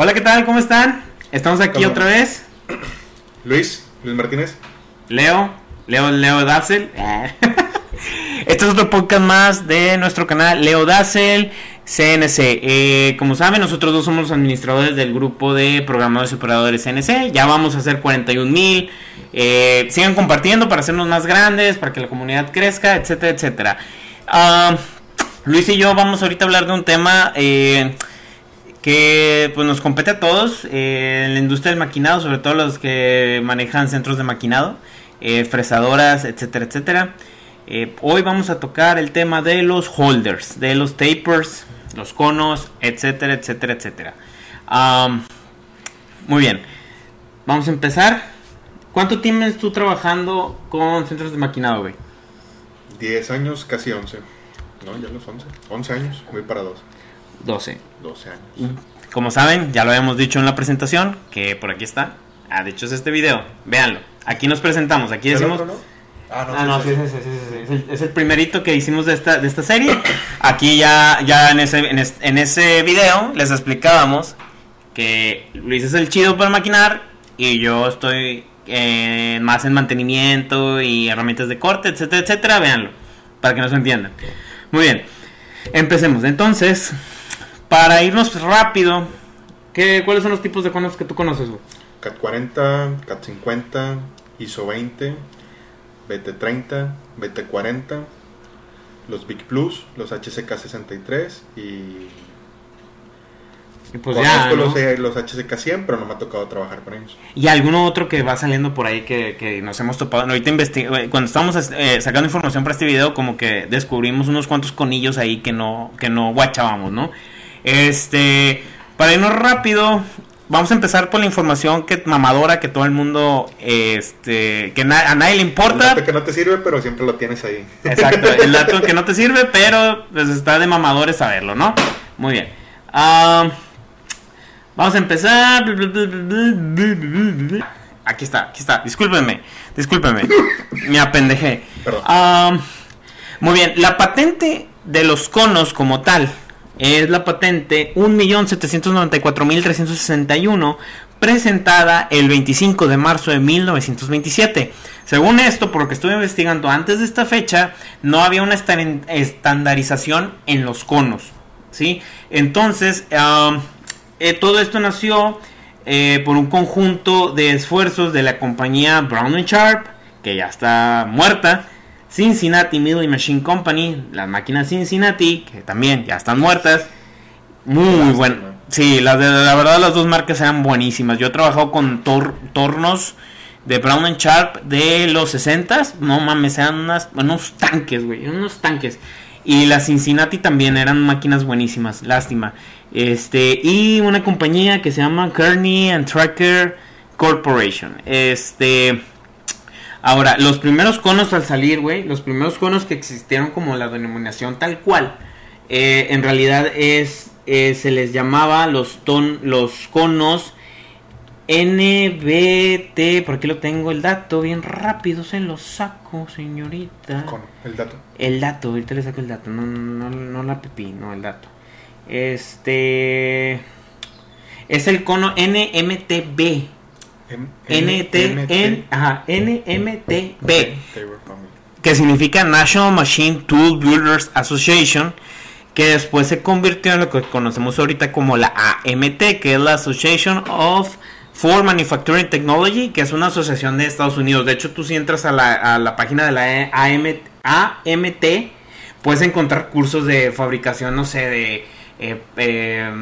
Hola, ¿qué tal? ¿Cómo están? Estamos aquí ¿Cómo? otra vez. Luis, Luis Martínez. Leo, Leo, Leo Dazzle. Este es otro podcast más de nuestro canal Leo Dazzle CNC. Eh, como saben, nosotros dos somos administradores del grupo de programadores y operadores CNC. Ya vamos a hacer 41 mil. Eh, sigan compartiendo para hacernos más grandes, para que la comunidad crezca, etcétera, etcétera. Ah, Luis y yo vamos ahorita a hablar de un tema eh, que pues nos compete a todos eh, en la industria del maquinado, sobre todo los que manejan centros de maquinado, eh, fresadoras, etcétera, etcétera. Eh, hoy vamos a tocar el tema de los holders, de los tapers, los conos, etcétera, etcétera, etcétera. Muy bien, vamos a empezar. ¿Cuánto tienes tú trabajando con centros de maquinado, güey? 10 años, casi 11. No, ya los 11. 11 años, voy para 12. 12. 12 años. Como saben, ya lo habíamos dicho en la presentación, que por aquí está. Ah, de hecho es este video. Véanlo. Aquí nos presentamos, aquí ¿El decimos... otro no? Ah, no, Ah, no, sí, sí, sí, sí, sí, sí, Es, el, es el primerito que hicimos de esta, de esta serie. Aquí ya, ya en, ese, en, es- en ese video les explicábamos que Luis es el chido para maquinar y yo estoy eh, más en mantenimiento y herramientas de corte, etcétera, etcétera. Véanlo, para que nos entiendan. Muy bien, empecemos. Entonces, para irnos rápido, ¿qué, ¿cuáles son los tipos de conos que tú conoces? CAT 40, CAT 50, ISO 20, BT30, BT40, los Big Plus, los HCK 63 y. Y pues ya, ¿no? los, eh, los HCK 100, pero no me ha tocado trabajar con ellos. Y alguno otro que va saliendo por ahí que, que nos hemos topado. Ahorita investi- eh, cuando estábamos eh, sacando información para este video, como que descubrimos unos cuantos conillos ahí que no, que no guachábamos, ¿no? Este, para irnos rápido, vamos a empezar por la información que mamadora que todo el mundo, este, que na- a nadie le El importa. dato que no te sirve, pero siempre lo tienes ahí. Exacto, el dato que no te sirve, pero pues está de mamadores saberlo, ¿no? Muy bien. Ah, vamos a empezar. Aquí está, aquí está. Discúlpenme, discúlpenme. Me apendejé. Perdón. Ah, muy bien, la patente de los conos como tal es la patente 1.794.361 presentada el 25 de marzo de 1927. Según esto, por lo que estuve investigando antes de esta fecha, no había una estan- estandarización en los conos. ¿sí? Entonces, eh, todo esto nació eh, por un conjunto de esfuerzos de la compañía Brown Sharp, que ya está muerta, Cincinnati Milling Machine Company, las máquinas Cincinnati, que también ya están muertas. Muy bueno. Sí, la, de- la verdad las dos marcas eran buenísimas. Yo he trabajado con tor- tornos de Brown and Sharp de los 60 No mames, eran unas, unos tanques, güey. Unos tanques. Y las Cincinnati también eran máquinas buenísimas. Lástima. Este, y una compañía que se llama Kearney and Tracker Corporation. Este. Ahora, los primeros conos al salir, güey, los primeros conos que existieron como la denominación tal cual, eh, en realidad es, eh, se les llamaba los, ton, los conos NBT, por aquí lo tengo el dato, bien rápido se lo saco, señorita. Con el dato. El dato, ahorita le saco el dato, no, no, no la pipí, no el dato. Este es el cono NMTB. NMTB, que significa National Machine Tool Builders Association, que después se convirtió en lo que conocemos ahorita como la AMT, que es la Association of for Manufacturing Technology, que es una asociación de Estados Unidos. De hecho, tú si entras a la, a la página de la AM AMT, puedes encontrar cursos de fabricación, no sé, de, eh, eh,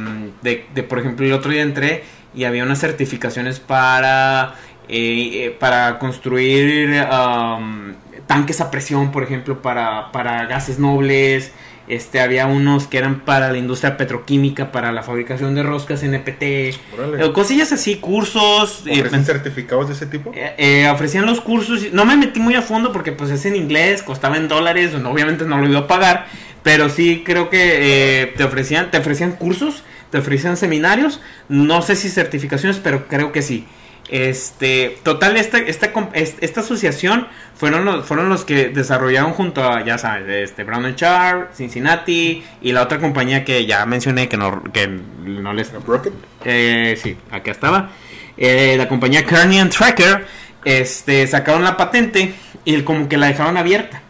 de, de, por ejemplo, el otro día entré y había unas certificaciones para, eh, eh, para construir um, tanques a presión, por ejemplo, para, para gases nobles. Este, había unos que eran para la industria petroquímica, para la fabricación de roscas NPT, Órale. eh, cosillas así, cursos. eh, ¿Ofrecen certificados de ese tipo? eh, eh, ofrecían los cursos. No me metí muy a fondo porque pues es en inglés, costaba en dólares, obviamente no lo iba a pagar, pero sí creo que te ofrecían, te ofrecían cursos, te ofrecían seminarios, no sé si certificaciones, pero creo que sí. Este, total, esta, esta, esta asociación fueron los, fueron los que desarrollaron junto a, ya sabes, este, Brown and Sharp, Cincinnati y la otra compañía que ya mencioné que no, que no les Rocket. eh, sí, acá estaba. Eh, la compañía Kearney and Tracker este, sacaron la patente y como que la dejaron abierta.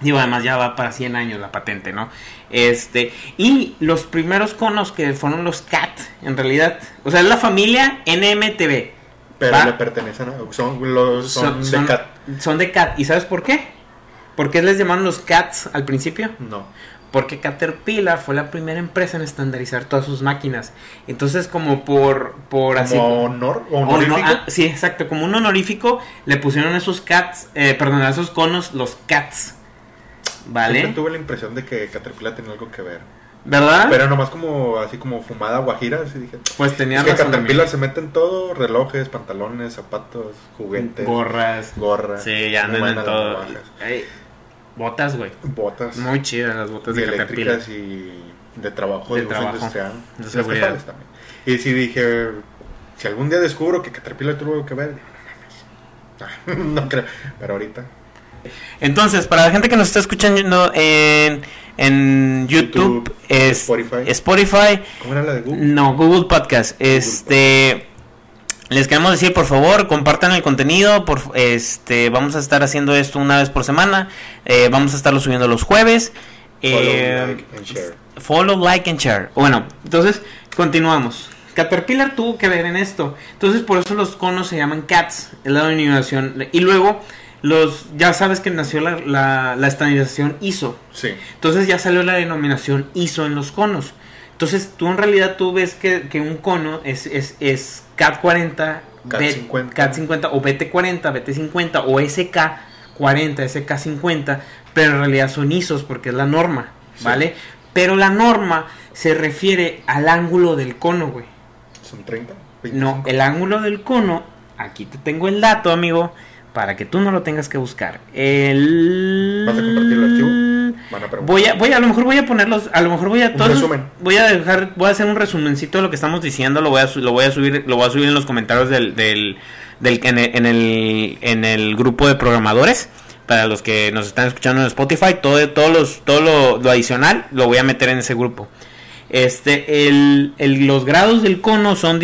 Digo, además ya va para 100 años la patente, ¿no? Este, y los primeros conos que fueron los CAT, en realidad, o sea, es la familia NMTV. Pero Va. le pertenecen a. Son, los, son, Son, de cat. son de CAT. ¿Y sabes por qué? ¿Por qué les llamaron los CATs al principio? No. Porque Caterpillar fue la primera empresa en estandarizar todas sus máquinas. Entonces, como por, por así. Como honor. o Honor- honorífico. ah, sí, exacto. Como un honorífico, le pusieron esos cats, eh, perdón, a esos conos, los cats. ¿Vale? Siempre tuve la impresión de que Caterpillar tenía algo que ver. ¿Verdad? Pero nomás como así como fumada guajira, así dije. pues tenía Es que. Caterpillar se mete en todo, relojes, pantalones, zapatos, juguetes, Gorras. gorras. Sí, ya andan en todo. Ay, botas, güey. Botas Muy chidas las botas y de Caterpillar. y de trabajo, De de, trabajo, industrial. de seguridad. también. Y si dije, si algún día descubro que Caterpillar tuvo algo que ver, no, no creo. Pero ahorita, Entonces, para la gente que nos está escuchando en, en YouTube, YouTube, es Spotify. Spotify ¿cómo era la de Google? No, Google Podcast. Este les queremos decir, por favor, compartan el contenido, por este vamos a estar haciendo esto una vez por semana. eh, vamos a estarlo subiendo los jueves. Follow, eh, like, and share. follow, like and share. Bueno, entonces continuamos. Caterpillar tuvo que ver en esto. Entonces por eso los conos se llaman CATs, es la denominación. Y luego los ya sabes que nació la, la, la estandarización ISO. Sí. Entonces ya salió la denominación ISO en los conos. Entonces tú en realidad tú ves que, que un cono es, es, es CAT 40, CAT B- 50. CAT 50 o BT 40, BT 50 o SK 40, SK 50, pero en realidad son ISOs porque es la norma, Sí. ¿vale? Pero la norma se refiere al ángulo del cono, güey. ¿Son 30? No, 25? el ángulo del cono, aquí te tengo el dato, amigo, para que tú no lo tengas que buscar. El... ¿Vas a compartir el archivo? Van a preguntar. Voy a, voy a, a lo mejor voy a ponerlos, a lo mejor voy a todos, resumen. voy a dejar, voy a hacer un resumencito de lo que estamos diciendo, lo voy a, lo voy a subir, lo voy a subir en los comentarios del, del, del- en, el, en el, en el grupo de programadores, para los que nos están escuchando en Spotify, todo, todos los, todo lo, lo adicional lo voy a meter en ese grupo. Este, el, el- los grados del cono son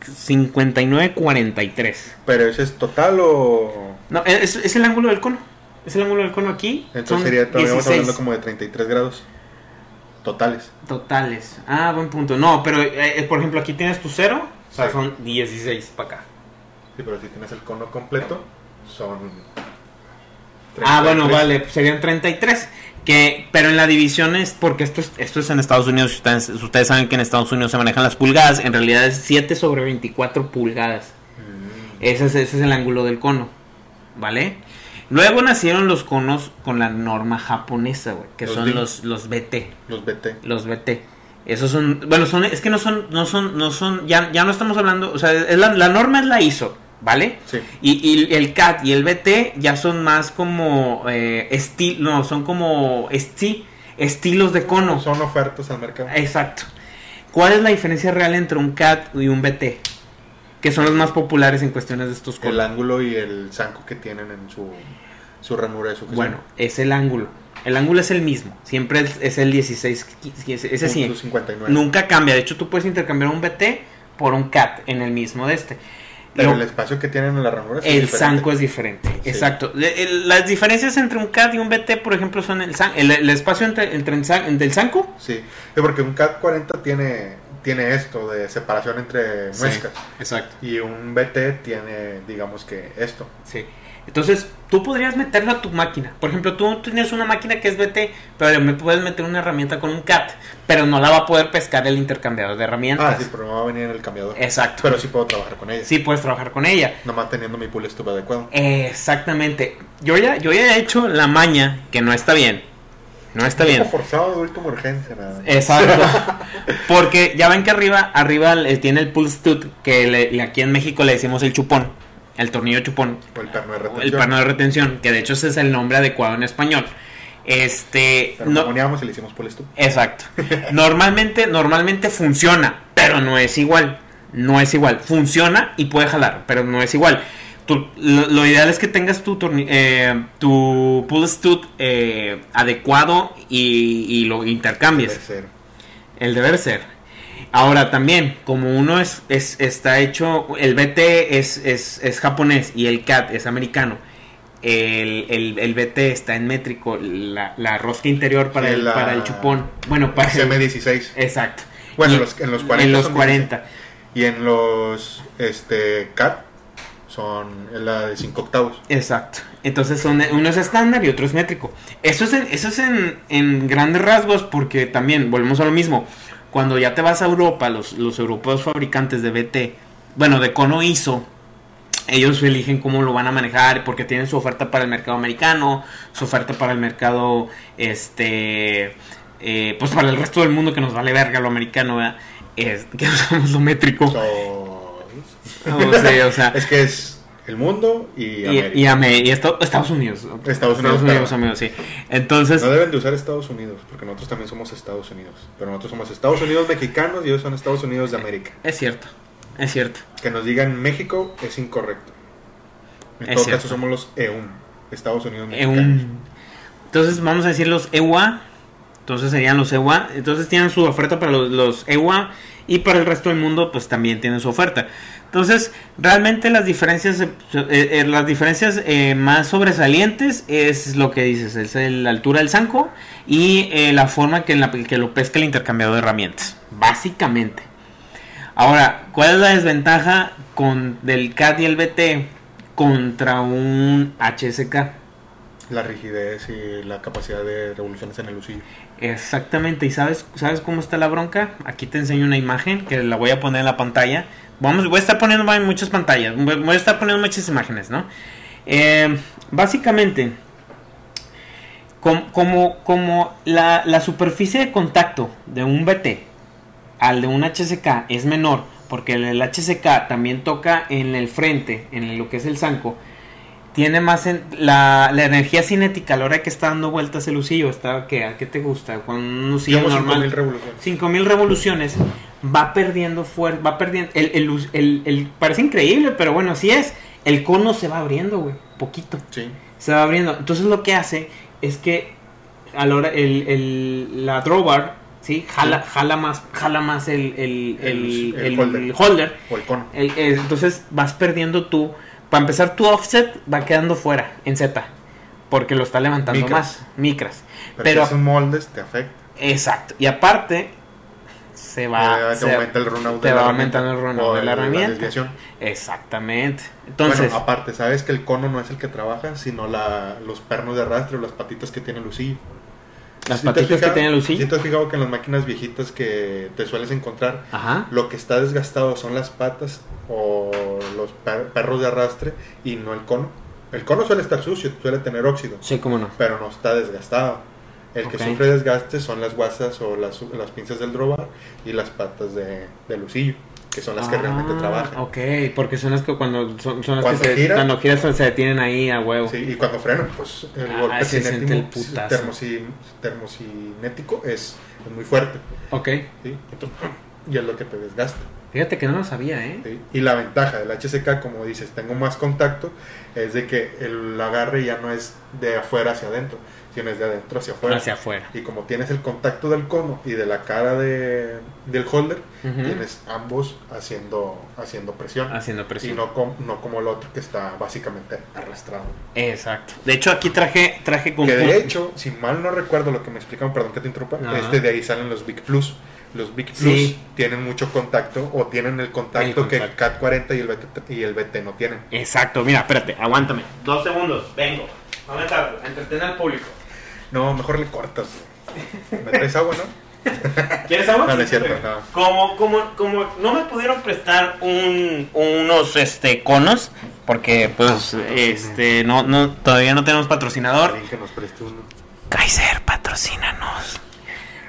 16.5943. ¿Pero ese es total o...? No, es, es el ángulo del cono. Es el ángulo del cono aquí. Entonces sería, 16. hablando como de 33 grados totales. Totales. Ah, buen punto. No, pero eh, eh, por ejemplo aquí tienes tu cero. O sea, Sí. son 16 para acá. Sí, pero si tienes el cono completo, son... Ah, bueno, 33. vale. pues serían 33. Que, pero en la división es porque esto es, esto es en Estados Unidos. Ustedes, ustedes saben que en Estados Unidos se manejan las pulgadas. En realidad es 7 sobre 24 pulgadas. Mm, Ese es, ese es el ángulo del cono. ¿Vale? Luego nacieron los conos con la norma japonesa, güey. Que Los son los, los BT. Los BT. Los BT. Esos son, bueno, son, es que no son, no son, no son, ya, ya no estamos hablando, o sea, es la, la norma es la ISO, ¿vale? Sí. Y, y el CAT y el BT ya son más como, eh, esti- no, son como, esti estilos de cono. Son ofertas al mercado. Exacto. ¿Cuál es la diferencia real entre un CAT y un BT? Que son los más populares en cuestiones de estos conos. El ángulo y el zanco que tienen en su, su ranura de su Bueno, es el ángulo. El ángulo es el mismo. Siempre es, es el 16. Ese sí. Punto 59. Nunca cambia. De hecho, tú puedes intercambiar un BT por un CAT en el mismo de este. Pero Lo- el espacio que tienen en la ranura es el diferente. zanco es diferente. Sí. Exacto. El- las diferencias entre un CAT y un BT, por ejemplo, son el, el, el espacio entre, entre el zan- del zanco. Sí, Sí, porque un CAT 40 tiene, tiene esto de separación entre muescas. Exacto. Y un BT tiene, digamos que esto. Sí. Entonces, tú podrías meterlo a tu máquina. Por ejemplo, tú tienes una máquina que es BT, pero me puedes meter una herramienta con un CAT, pero no la va a poder pescar el intercambiador de herramientas. Ah, sí, pero no va a venir en el cambiador. Exacto. Pero sí puedo trabajar con ella. Sí puedes trabajar con ella. Nomás teniendo mi pull stub adecuado. Exactamente. Yo ya, yo ya he hecho la maña que no está bien. No está bien. Forzado de última urgencia, nada. Exacto. Porque ya ven que arriba, arriba tiene el pull stud, que le- le- aquí en México le decimos el chupón, el tornillo chupón, O el perno de retención. el perno de retención, que de hecho ese es el nombre adecuado en español. Este, Pero no, y le hicimos pull stub. exacto. Normalmente, normalmente funciona, pero no es igual, No es igual. Funciona y puede jalar, pero no es igual. Tú- lo, lo ideal es que tengas tu, eh, tu pull stud eh, adecuado y, y lo intercambies. Debe ser. El deber ser. Ahora también, como uno es, es- está hecho, el BT es, es, es japonés y el CAT es americano. El, el, el BT está en métrico, la, la rosca interior para, Sí, el, la- para el chupón. Bueno, para el- CM16. Exacto. Bueno, Y- los- en los 40 En los son 40. Y en los este CAT son la de 5 octavos. Exacto. Entonces son, uno es estándar y otro es métrico. Eso es, en, eso es en, en grandes rasgos porque también volvemos a lo mismo. Cuando ya te vas a Europa, los, los europeos fabricantes de BT, bueno, de cono ISO, ellos eligen cómo lo van a manejar porque tienen su oferta para el mercado americano, su oferta para el mercado, este, eh, pues para el resto del mundo que nos vale verga lo americano, ¿verdad? Es, que usamos lo métrico. Todos. O sea, o sea, Es que es el mundo y, y, América. y, ame- y esto- Estados Unidos. Estados Unidos, amigos, sí. Entonces, No deben de usar Estados Unidos, porque nosotros también somos Estados Unidos. Pero nosotros somos Estados Unidos mexicanos y ellos son Estados Unidos de América. es cierto, es cierto. Que nos digan México es incorrecto. En Es todo cierto. caso somos los EUM, Estados Unidos Eh, mexicanos. Entonces, vamos a decir los EUA. Entonces serían los EUA. Entonces tienen su oferta para los, los EUA. Y para el resto del mundo, pues también tienen su oferta. Entonces, realmente las diferencias, eh, eh, las diferencias eh, más sobresalientes es lo que dices, es la altura del zanco y eh, la forma que, en la, que lo pesca el intercambiador de herramientas, básicamente. Ahora, ¿cuál es la desventaja con del CAD y el BT contra un HSK? La rigidez y la capacidad de revoluciones en el lucillo. Exactamente, ¿y sabes, sabes cómo está la bronca? Aquí te enseño una imagen que la voy a poner en la pantalla. Vamos, voy a estar poniendo en muchas pantallas, voy a estar poniendo muchas imágenes, ¿no? Eh, básicamente, com- como, como la, la superficie de contacto de un BT al de un HSK es menor, porque el, el HSK también toca en el frente, en lo que es el zanco, tiene más en- la, la energía cinética a la hora que está dando vueltas el lucillo, está ¿qué? ¿A qué te gusta? Con un lucillo normal. 5000 revoluciones. 5000 revoluciones va perdiendo fuerza, va perdiendo el, el, el- el- parece increíble, pero bueno, así es. El cono se va abriendo, güey, poquito. Sí. Se va abriendo. Entonces lo que hace es que a la hora el, la drawbar, ¿sí? Jala, jala más, jala más el, el, holder. holder. O el cono. Entonces vas perdiendo tú. Para empezar, tu offset va quedando fuera en Z. Porque lo está levantando Micras. más. Micras. Pero, Pero, si es un moldes, te afecta. exacto. Y aparte, se va. Eh, se- aumenta el runout te de la va aumentando el runout de la herramienta. Exactamente. Entonces, bueno, aparte, sabes que el cono no es el que trabaja, sino la, los pernos de arrastre o las patitas que tiene lucillo. Las ¿Sí patitas que fijado? el lucillo. ¿Sí te has fijado que en las máquinas viejitas que te sueles encontrar, Ajá. lo que está desgastado son las patas o los per- perros de arrastre y no el cono? El cono suele estar sucio, suele tener óxido, Sí, cómo no. pero no está desgastado. El que sufre desgaste son las guasas o las, las pinzas del drawbar y las patas de, de lucillo, que son las que realmente Ah, trabajan. Ok, porque son las que cuando son, son las Cuando que se, giran. cuando giras se detienen ahí a huevo. Sí, y cuando frenan, pues el Ah, golpe el cinético- termoci- termocinético es, es muy fuerte. Ok. ¿sí? Entonces, y es lo que te desgasta. Fíjate que no lo sabía, ¿eh? ¿sí? Y la ventaja del HCK, como dices, tengo más contacto, es de que el agarre ya no es de afuera hacia adentro, sino es de adentro hacia afuera. Hacia afuera. Y como tienes el contacto del cono y de la cara de, del holder, tienes ambos haciendo, haciendo presión. Haciendo Y presión. no, com- no como el otro que está básicamente arrastrado. Exacto. De hecho, aquí traje, traje con Que de hecho, si mal no recuerdo lo que me explicaban, perdón que te interrumpa, este de ahí salen los Big Plus. Los Big Plus Sí. tienen mucho contacto o tienen el contacto, El que el. CAT 40 y el, BT, y el BT no tienen. Exacto, mira, espérate, aguántame. Dos segundos, vengo. No me tardo, entretener al público. No, mejor le cortas. güey. ¿Me traes agua, no? ¿Quieres agua? No, no es cierto, no. Como, como, como no me pudieron prestar un, unos este conos, porque pues este no, no todavía no tenemos patrocinador. Que nos preste uno. Kaiser, patrocínanos.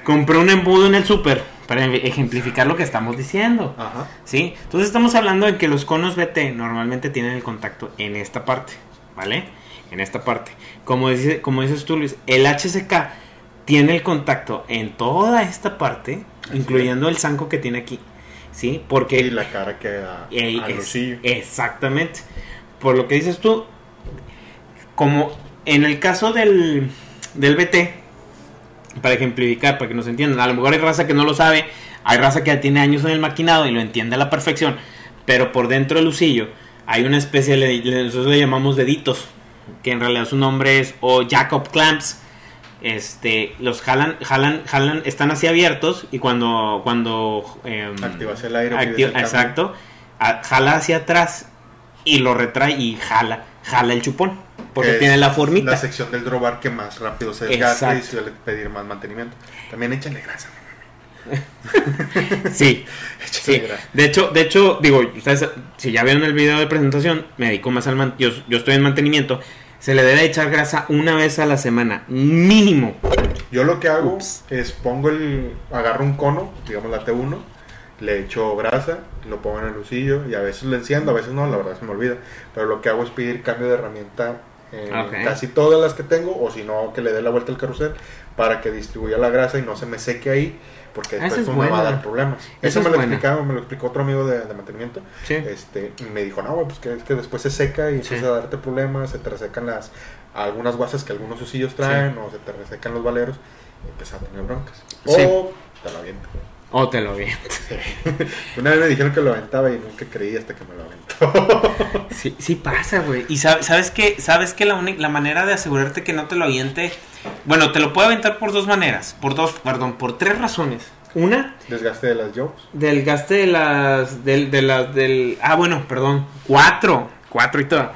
Compré un embudo en el súper para ejemplificar lo que estamos diciendo. Ajá. ¿Sí? Entonces estamos hablando de que los conos BT normalmente tienen el contacto en esta parte, ¿vale? En esta parte. Como, dice, como dices tú, Luis, el HCK tiene el contacto en toda esta parte, incluyendo el zanco que tiene aquí. ¿sí? Porque... Y la cara al es- lucillo. exactamente. Por lo que dices tú, como en el caso del, del BT, para ejemplificar, para que nos entiendan, a lo mejor hay raza que no lo sabe, hay raza que ya tiene años en el maquinado y lo entiende a la perfección, pero por dentro del lucillo hay una especie, nosotros le llamamos deditos, que en realidad su nombre es o Jacob Clamps. Este, los jalan, jalan, jalan, están así abiertos y cuando, cuando em, Activas el aire. El exacto. A- jala hacia atrás y lo retrae y jala, jala el chupón. Porque Que tiene la formita. La sección del drawbar que más rápido se desgasta y suele pedir más mantenimiento. También échale grasa. Sí, Échale sí. grasa. De hecho, de hecho, digo, ustedes, si ya vieron el video de presentación, me dedico más al man- yo, yo estoy en mantenimiento. Se le debe echar grasa una vez a la semana, mínimo. Yo lo que hago Ups. es pongo el. Agarro un cono, digamos la T1, le echo grasa, lo pongo en el lucillo y a veces lo enciendo, a veces no, la verdad se me olvida. Pero lo que hago es pedir cambio de herramienta en Ok. casi todas las que tengo, o si no, que le dé la vuelta al carrusel para que distribuya la grasa y no se me seque ahí, porque después es eso me va a dar problemas. Eso es me lo buena. explicaba, me lo explicó otro amigo de, de mantenimiento. Sí. Este, y me dijo, no, pues que es que después se seca y Sí. empieza a darte problemas, se te resecan las algunas guasas que algunos usillos traen o se te resecan los valeros y empiezas a tener broncas. O te lo aviento. O te lo vi. Una vez me dijeron que lo aventaba y nunca creí hasta que me lo aventó. Sí, sí pasa, güey. Y sab- sabes que, sabes que la, uni- la manera de asegurarte que no te lo aviente, bueno, te lo puede aventar por dos maneras, por dos, perdón, por tres razones. Una, Desgaste de las jobs. del gaste de las, del, de las, del, ah, bueno, perdón, cuatro, cuatro y todo.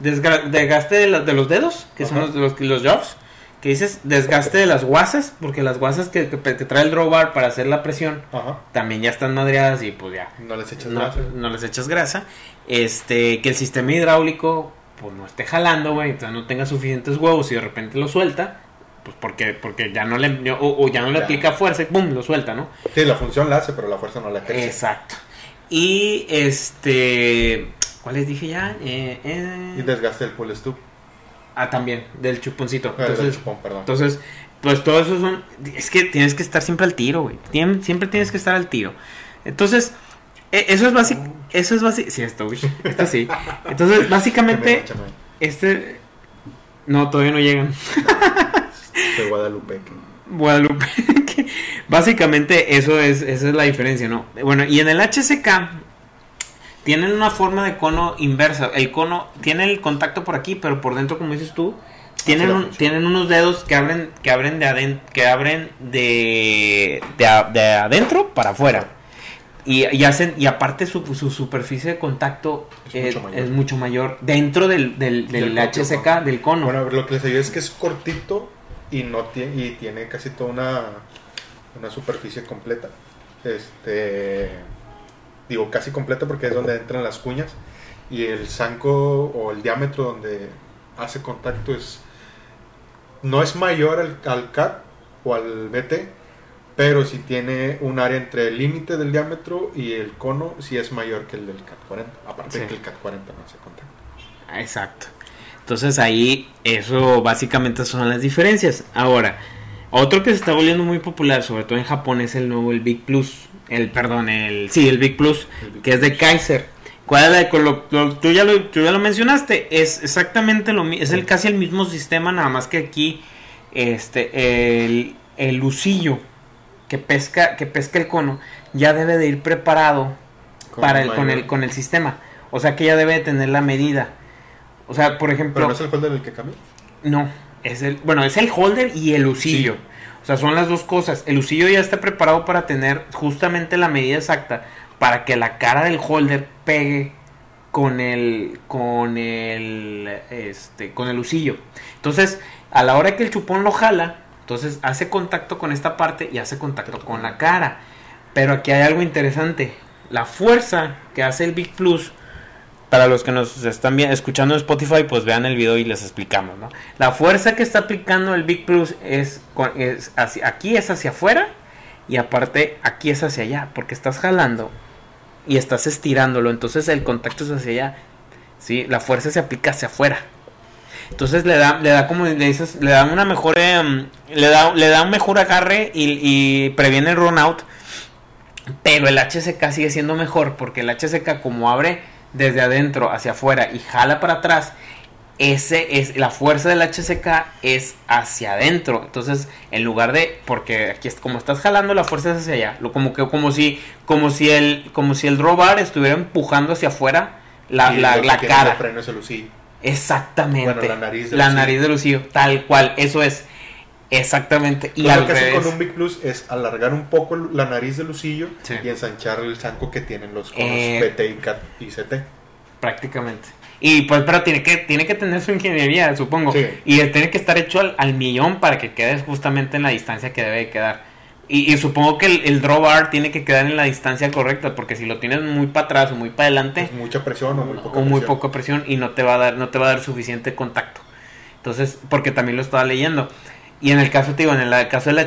Desga- desgaste de, la- de los dedos, que son los, los, los jobs, que dices, desgaste de las guasas, porque las guasas que, que, que trae el drawbar para hacer la presión, Ajá. también ya están madreadas y pues ya, No les echas no, grasa. no les echas grasa. Este, que el sistema hidráulico pues no esté jalando, güey, entonces no tenga suficientes huevos y de repente lo suelta, pues porque porque ya no le o, o ya no le Ya. aplica fuerza y pum, lo suelta, ¿no? Sí, la función la hace, pero la fuerza no la ejerce. Exacto. Y este, ¿cuál les dije ya? Eh, eh, Y desgaste del pull stub. Ah, también del chuponcito. Ah, del Entonces, chupón, perdón. entonces, pues todo eso son. Es que tienes que estar siempre al tiro, güey. Siempre tienes que estar al tiro. Entonces, e- eso es básico. Eso es básico. Sí, esto, güey. Esto sí. Entonces, básicamente, este. No, todavía no llegan. De Guadalupe. Guadalupe. básicamente, eso es, esa es la diferencia, ¿no? Bueno, y en el HSK. Tienen una forma de cono inversa. El cono tiene el contacto por aquí, pero por dentro, como dices tú, tienen, un- tienen unos dedos que abren, que abren de adentro, que abren de, de, a- de adentro para afuera. Y, y hacen, y aparte su, su superficie de contacto Es mucho mayor. es mucho mayor dentro del, del, del HSK, cono. del cono. Bueno, a ver, lo que les ayuda es que es cortito y no tiene, y tiene casi toda una, una superficie completa. Este digo casi completa porque es donde entran las cuñas. Y el zanco o el diámetro donde hace contacto es. No es mayor al, al CAT o al BT, pero si tiene un área entre el límite del diámetro y el cono, sí es mayor que el del CAT 40. Aparte de que el CAT 40 no hace contacto. Exacto. Entonces ahí, eso básicamente son las diferencias. Ahora, otro que se está volviendo muy popular, sobre todo en Japón, es el nuevo, el Big Plus. El, perdón, el, sí, el Big Plus, El Big que es de Kaiser. ¿Cuál es la de tú, ya lo, tú ya lo mencionaste, es exactamente lo mismo, es el, casi el mismo sistema, nada más que aquí, este, el, el lucillo que pesca, que pesca el cono, ya debe de ir preparado Con para el, con el, con el sistema. O sea que ya debe de tener la medida. O sea, por ejemplo, Pero no es el holder el que cambia. no, es el, bueno, es el holder y el usillo. O sea, son las dos cosas. El usillo ya está preparado para tener justamente la medida exacta para que la cara del holder pegue con el con el este con el usillo. Entonces, a la hora que el chupón lo jala, entonces hace contacto con esta parte y hace contacto con la cara. Pero aquí hay algo interesante. La fuerza que hace el Big Plus para los que nos están escuchando en Spotify, pues vean el video y les explicamos, ¿no? La fuerza que está aplicando el Big Plus es, hacia, aquí es hacia afuera y aparte aquí es hacia allá, porque estás jalando y estás estirándolo, entonces el contacto es hacia allá, ¿sí? La fuerza se aplica hacia afuera. Entonces le da, le da como le da una mejor, em, le da, le da un mejor agarre y, y previene el run out. Pero el HSK sigue siendo mejor porque el HSK como abre desde adentro hacia afuera y jala para atrás, ese es la fuerza del HSK es hacia adentro. Entonces, en lugar de porque aquí es como estás jalando la fuerza es hacia allá, lo como que como si como si el como si el drawbar estuviera empujando hacia afuera la, Y la, cara. de freno es el lucillo. Exactamente. Bueno, la nariz del La nariz del lucillo, tal cual, eso es. Exactamente. Y Entonces, al lo que hacen revés. con un Big Plus es alargar un poco la nariz del lucillo Sí. y ensanchar el zanco que tienen los conos Eh, BT y, CAT y CT. Prácticamente. Y pues, pero tiene que, tiene que tener su ingeniería, supongo. Sí. Y tiene que estar hecho al, al millón para que quede justamente en la distancia que debe de quedar. Y, y supongo que el, el drawbar tiene que quedar en la distancia correcta, porque si lo tienes muy para atrás o muy para adelante, Es mucha presión o muy poca o muy poca presión y no te va a dar, no te va a dar suficiente contacto. Entonces, porque también lo estaba leyendo. Y en el caso, te digo, en el caso del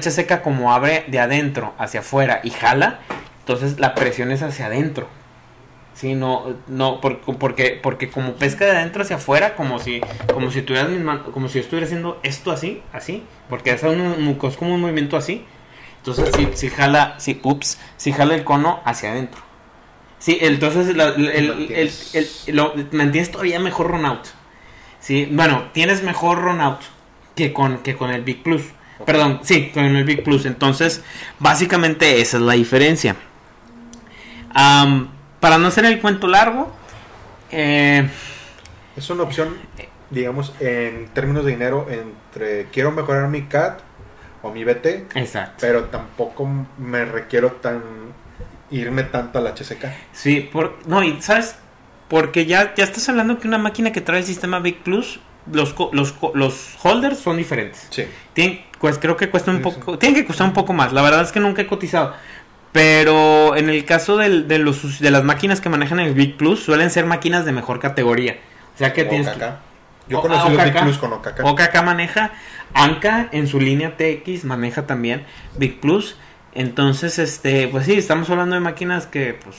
como abre de adentro hacia afuera y jala, entonces la presión es hacia adentro. Sí, no, no, por- porque, porque como pesca de adentro hacia afuera, como si, como si tuvieras mis man- como si yo estuviera haciendo esto así, así, porque es, un, es como un movimiento así. Entonces si, si jala, si, ups, si jala el cono hacia adentro. Sí, entonces la- el, el- lo- mantienes todavía mejor run out. Sí, bueno, tienes mejor run out que con, que con el Big Plus. Perdón, sí, con el Big Plus. Entonces, básicamente esa es la diferencia. Am, para no hacer el cuento largo, eh, Es una opción, digamos, en términos de dinero, entre quiero mejorar mi CAT o mi BT, exacto. pero tampoco me requiero tan irme tanto al HCK. Sí, por, no, y sabes, porque ya, ya estás hablando que una máquina que trae el sistema Big Plus, los, los, los holders son diferentes. Sí. Tienen, pues creo que cuesta un Sí, poco, tienen que costar un poco más. La verdad es que nunca he cotizado. Pero en el caso del- de, los, de las máquinas que manejan el Big Plus, suelen ser máquinas de mejor categoría. O sea que tienes que... OKK. Yo O- conocí los Big. Plus con OKK. OKK maneja, Anka en su línea TX maneja también Big Plus. Entonces, este, pues sí, estamos hablando de máquinas que, pues,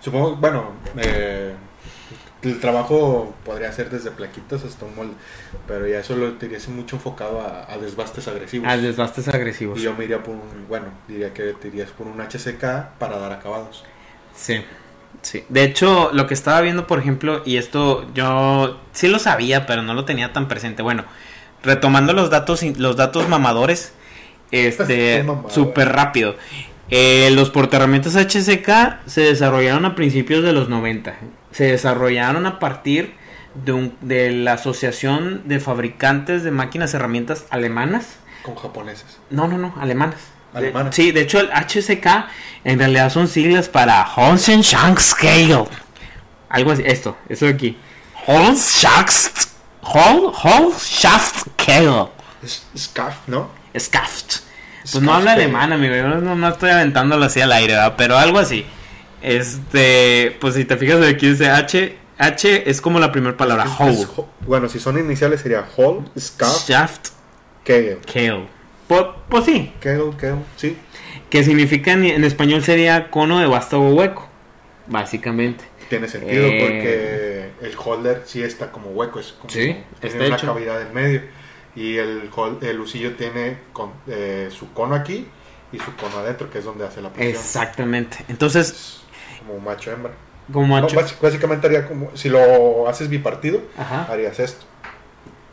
Supongo, bueno, eh, el trabajo podría ser desde plaquitas hasta un molde, pero ya eso lo diría mucho enfocado a, a desbastes agresivos. a desbastes agresivos. Y yo me iría por un, bueno, diría que te irías por un HCK para dar acabados. Sí, sí. De hecho, lo que estaba viendo, por ejemplo, y esto yo sí lo sabía, pero no lo tenía tan presente. Bueno, retomando los datos, los datos mamadores, este, súper rápido. Eh, los portaherramientas HSK se desarrollaron a principios de los 90. Se desarrollaron a partir de, un- de la Asociación de Fabricantes de Máquinas y Herramientas Alemanas. Con japoneses. No, no, no, alemanas. De- Alemanas. sí, de hecho el HSK en realidad son siglas para Scale. Algo así, esto, esto de aquí. Holzschaft. Hol, Holzschaftskale. Es SCAF, ¿no? Scaft. Pues no habla alemán, amigo. Yo no, no estoy aventándolo así al aire, ¿verdad? Pero algo así. Este, pues si te fijas de aquí dice H, H es como la primera palabra, Es- bueno, si son iniciales sería Hall, SCAF, Shaft, Kegel. Kale. Pues, pues sí, Kegel, Kegel, sí. que significa en, en español sería cono de vástago hueco, básicamente. Tiene sentido Eh. porque el holder sí está como hueco, es como Sí, tiene está una hecho. cavidad en medio. Y el, el lucillo tiene con- eh, su cono aquí y su cono adentro, que es donde hace la presión. Exactamente. Entonces, Es como macho hembra. como No, bás- básicamente haría como, si lo haces bipartido, Ajá. harías esto.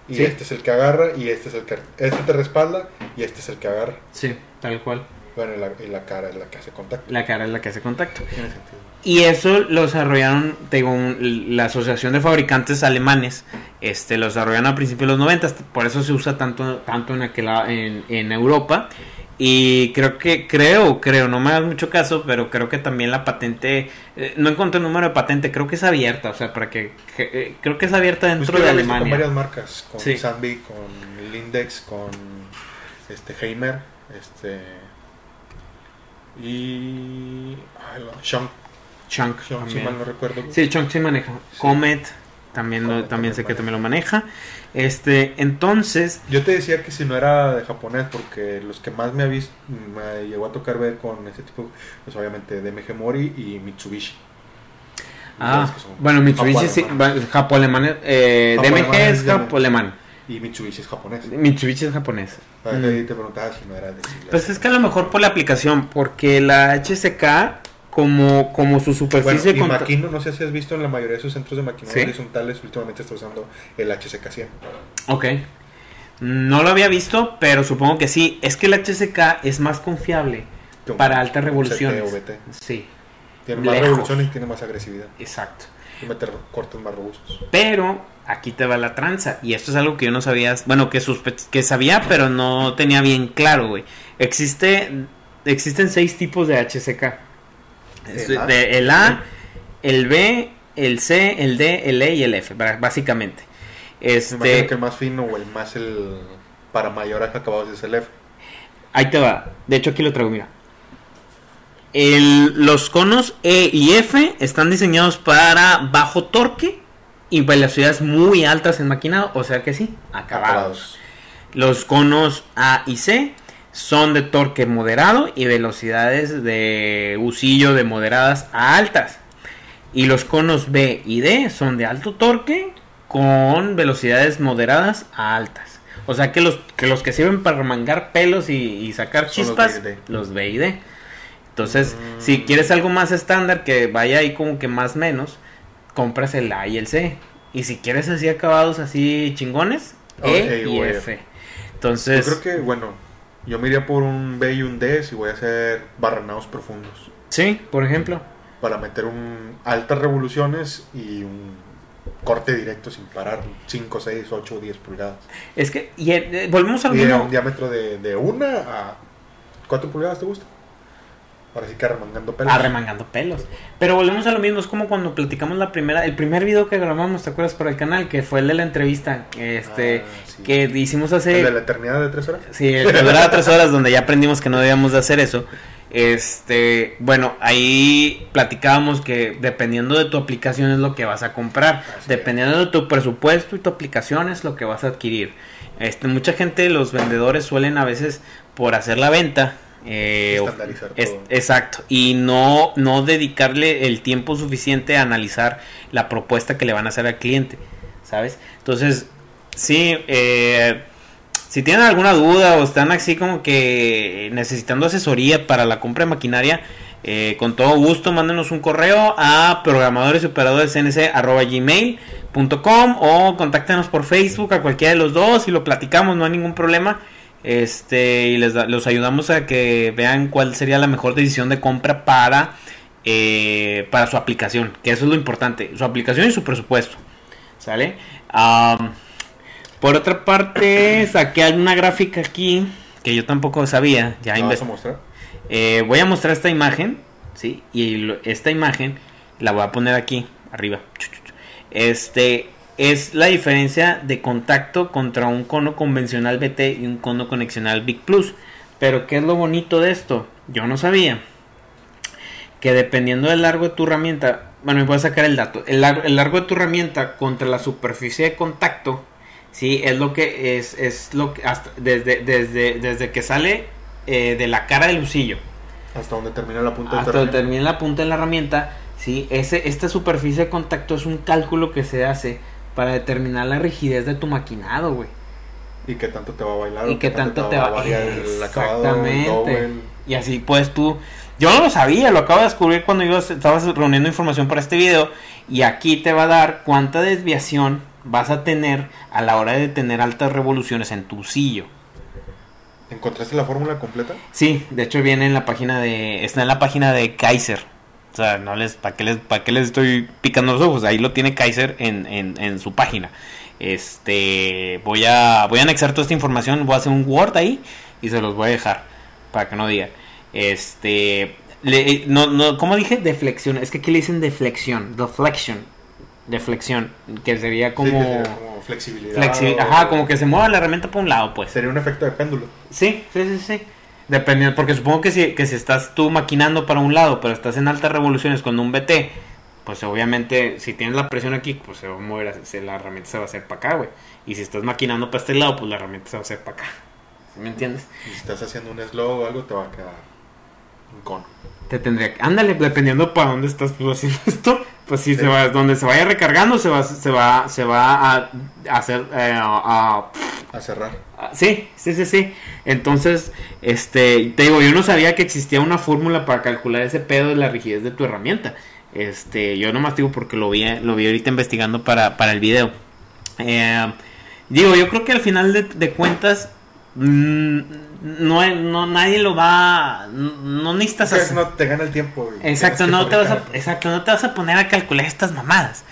Y Sí. este es el que agarra y este es el que este te respalda y este es el que agarra. Sí, tal cual. Bueno, y la, y la cara es la que hace contacto. La cara es la que hace contacto. Tiene sentido. Y eso lo desarrollaron, digo, la Asociación de Fabricantes Alemanes, este, lo desarrollaron a principios de los 90, por eso se usa tanto, tanto en, aquella, en, en Europa. Y creo que, creo, creo, no me hagas mucho caso, pero creo que también la patente, eh, no encontré el número de patente, creo que es abierta, o sea, para que, que, eh, creo que es abierta Pues dentro de visto con Alemania. varias marcas, con Sí. Zambi, con Lindex, con este Heimer, este y Shunk, Chunk, Shunk, si mal no recuerdo. Sí, Chunk sí maneja. Sí. Comet, también, lo- también sé que también lo maneja. Este, entonces, Yo te decía que si no era de japonés, porque los que más me, ha vis- me llegó a tocar ver con ese tipo, pues obviamente DMG Mori y Mitsubishi. Ah, bueno, Mitsubishi sí, japo-alemán, eh, DMG es japo-alemán. Y Mitsubishi es japonés. Mitsubishi es japonés. Ahí te preguntaba si no era de. Pues es que a lo mejor por la aplicación, porque la HSK, como, como su Bueno, superficie... y contra- Makino, no sé si has visto en la mayoría de sus centros de maquinaria Sí. horizontales, últimamente está usando el HSK100. Ok. No lo había visto, pero supongo que sí. Es que el HSK es más confiable para altas revoluciones. CT. Sí, Tiene más Lejos. revoluciones y tiene más agresividad. exacto. Y meter cortes más robustos. Pero aquí te va la tranza. Y esto es algo que yo no sabía. Bueno, que, que sabía, pero no tenía bien claro, güey. Existe, existen seis tipos de HSK. Es- El A. de- el A, el B, el C, el D, el E y el F, básicamente. Me imagino Este, que el más fino o el más el para mayor acabados es el F. ahí te va. De hecho, aquí lo traigo, mira. El- los conos E y F están diseñados para bajo torque y velocidades muy altas en maquinado, o sea que sí, acabados. Los conos A y C son de torque moderado y velocidades de usillo de moderadas a altas. Y los conos B y D son de alto torque con velocidades moderadas a altas. O sea que los que, los que sirven para remangar pelos y, y sacar chispas, los B y D. Entonces, Mm. si quieres algo más estándar que vaya ahí como que más menos, compras el A y el C. Y si quieres así acabados así chingones, Oh, E y F. F. Yo Entonces, creo que, bueno, yo me iría por un B y un D si voy a hacer barrenados profundos. sí, por ejemplo. Para meter un altas revoluciones y un corte directo sin parar. 5, 6, 8, 10 pulgadas. Es que, y, eh, volvemos al Y mismo. un diámetro de, de 1 a 4 pulgadas, ¿te gusta? Ahora sí que arremangando pelos. Arremangando pelos. Pero volvemos a lo mismo, es como cuando platicamos la primera, el primer video que grabamos, ¿te acuerdas? Para el canal, que fue el de la entrevista, este, Ah, sí. que hicimos ¿El hace... de la eternidad de 3 horas? Sí, el que duraba tres horas donde ya aprendimos que no debíamos de hacer eso. Este, bueno, ahí platicábamos que dependiendo de tu aplicación es lo que vas a comprar. Así dependiendo de tu presupuesto y tu aplicación es lo que vas a adquirir. Este, mucha gente, los vendedores suelen a veces por hacer la venta. Eh, of- Estandarizar es- todo. exacto. Y no, no dedicarle el tiempo suficiente a analizar la propuesta que le van a hacer al cliente. ¿Sabes? Entonces, sí, eh, si tienen alguna duda o están así como que necesitando asesoría para la compra de maquinaria, eh, con todo gusto mándenos un correo a programadores y operadores o contáctenos por Facebook a cualquiera de los dos y lo platicamos, no hay ningún problema. Este, y les da- los ayudamos a que vean cuál sería la mejor decisión de compra para, eh, para su aplicación, que eso es lo importante, su aplicación y su presupuesto. ¿Sale? Por otra parte, saqué alguna gráfica aquí que yo tampoco sabía. Ya ¿La vas a mostrar? eh, voy a mostrar esta imagen, ¿sí? Y lo- esta imagen la voy a poner aquí, arriba. Este es la diferencia de contacto contra un cono convencional BT y un cono conexional Big Plus. Pero ¿qué es lo bonito de esto? Yo no sabía. Que dependiendo del largo de tu herramienta, bueno, me voy a sacar el dato, el, lar- el largo de tu herramienta contra la superficie de contacto, sí, es lo que es, es lo que hasta desde, desde, desde que sale eh, de la cara del usillo. Hasta donde termina la punta hasta del donde termine la punta de la herramienta, sí, ese, esta superficie de contacto es un cálculo que se hace para determinar la rigidez de tu maquinado, güey. Y qué tanto te va a bailar. Y qué tanto te va- variar el acabado, el Exactamente. Y así pues tú... Yo no lo sabía, lo acabo de descubrir cuando yo estabas reuniendo información para este video. Y aquí te va a dar cuánta desviación vas a tener a la hora de tener altas revoluciones en tu sillo. ¿Encontraste la fórmula completa? Sí, de hecho viene en la página de... Está en la página de Kaiser. O sea, no les... ¿Para qué les, para qué les estoy picando los ojos? Ahí lo tiene Kaiser en, en, en su página. Este... Voy a, voy a anexar toda esta información. Voy a hacer un Word ahí. Y se los voy a dejar. Para que no digan. Este... le- no, no, ¿Cómo dije? Deflexión. Es que aquí le dicen deflexión. Deflection. Deflexión. Que sería como... Sí, que sería como flexibilidad. flexi- o- Ajá, como que se mueva la herramienta por un lado, pues. Sería un efecto de péndulo. Sí, sí, sí, sí. Dependiendo, porque supongo que si, que si estás tú maquinando para un lado, pero estás en altas revoluciones con un BT, pues obviamente si tienes la presión aquí, pues se va a mover, la herramienta se va a hacer para acá, güey. Y si estás maquinando para este lado, pues la herramienta se va a hacer para acá. ¿Sí ¿Me entiendes? Y si estás haciendo un slow o algo, te va a quedar un cono. Te tendría que... Ándale, dependiendo para dónde estás haciendo esto, Pues sí, Sí. se va, donde se vaya recargando se va, se va, se va a, a hacer, eh, a- A cerrar. a- sí, sí, sí, sí. Entonces, este, te digo, yo no sabía que existía una fórmula para calcular ese pedo de la rigidez de tu herramienta. Este, yo nomás digo porque lo vi, lo vi ahorita investigando para, para el video. Eh, digo, yo creo que al final de, de cuentas, no, no, nadie lo va, no necesitas hacer- no te gana el tiempo. Exacto, no te vas a, exacto, no te vas a poner a calcular estas mamadas.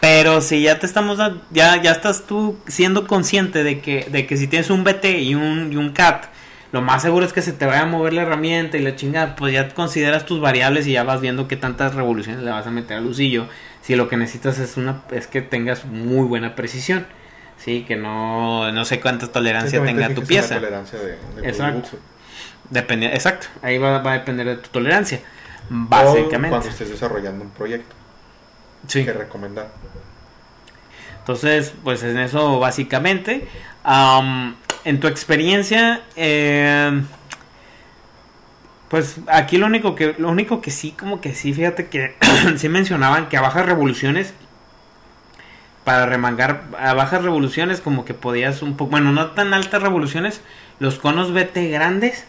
Pero si ya te estamos ya ya estás tú siendo consciente de que de que si tienes un BT y un y un CAT, lo más seguro es que se te vaya a mover la herramienta y la chingada, pues ya consideras tus variables y ya vas viendo qué tantas revoluciones le vas a meter al lucillo. Si lo que necesitas es una es que tengas muy buena precisión. Sí, que no no sé cuánta tolerancia tenga te tu pieza. tolerancia de, de Exacto. Depende, exacto, ahí va, va a depender de tu tolerancia. O Básicamente. cuando estés desarrollando un proyecto Sí. que recomendar. Entonces, pues en eso básicamente. Am, en tu experiencia, eh, pues aquí lo único que, lo único que sí, como que sí, fíjate que sí mencionaban que a bajas revoluciones, para remangar a bajas revoluciones, como que podías un poco, bueno, no tan altas revoluciones, los conos BT grandes,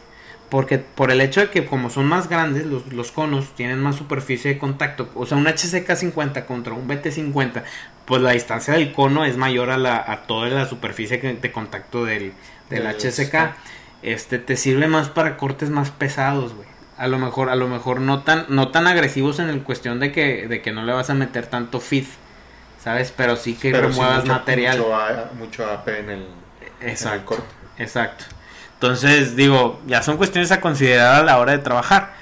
porque por el hecho de que como son más grandes, los, los conos tienen más superficie de contacto, o sea, un HCK 50 contra un BT 50, pues la distancia del cono es mayor a, la, a toda la superficie de contacto del, del Del HCK. Este te sirve más para cortes más pesados, güey. A lo mejor, a lo mejor no tan, no tan agresivos en el cuestión de que, de que no le vas a meter tanto feed, ¿sabes? Pero sí que Pero sí remuevas mucho- material. Mucho, A- mucho AP en el, en el Exacto. corte. Exacto. Entonces, digo, ya son cuestiones a considerar a la hora de trabajar.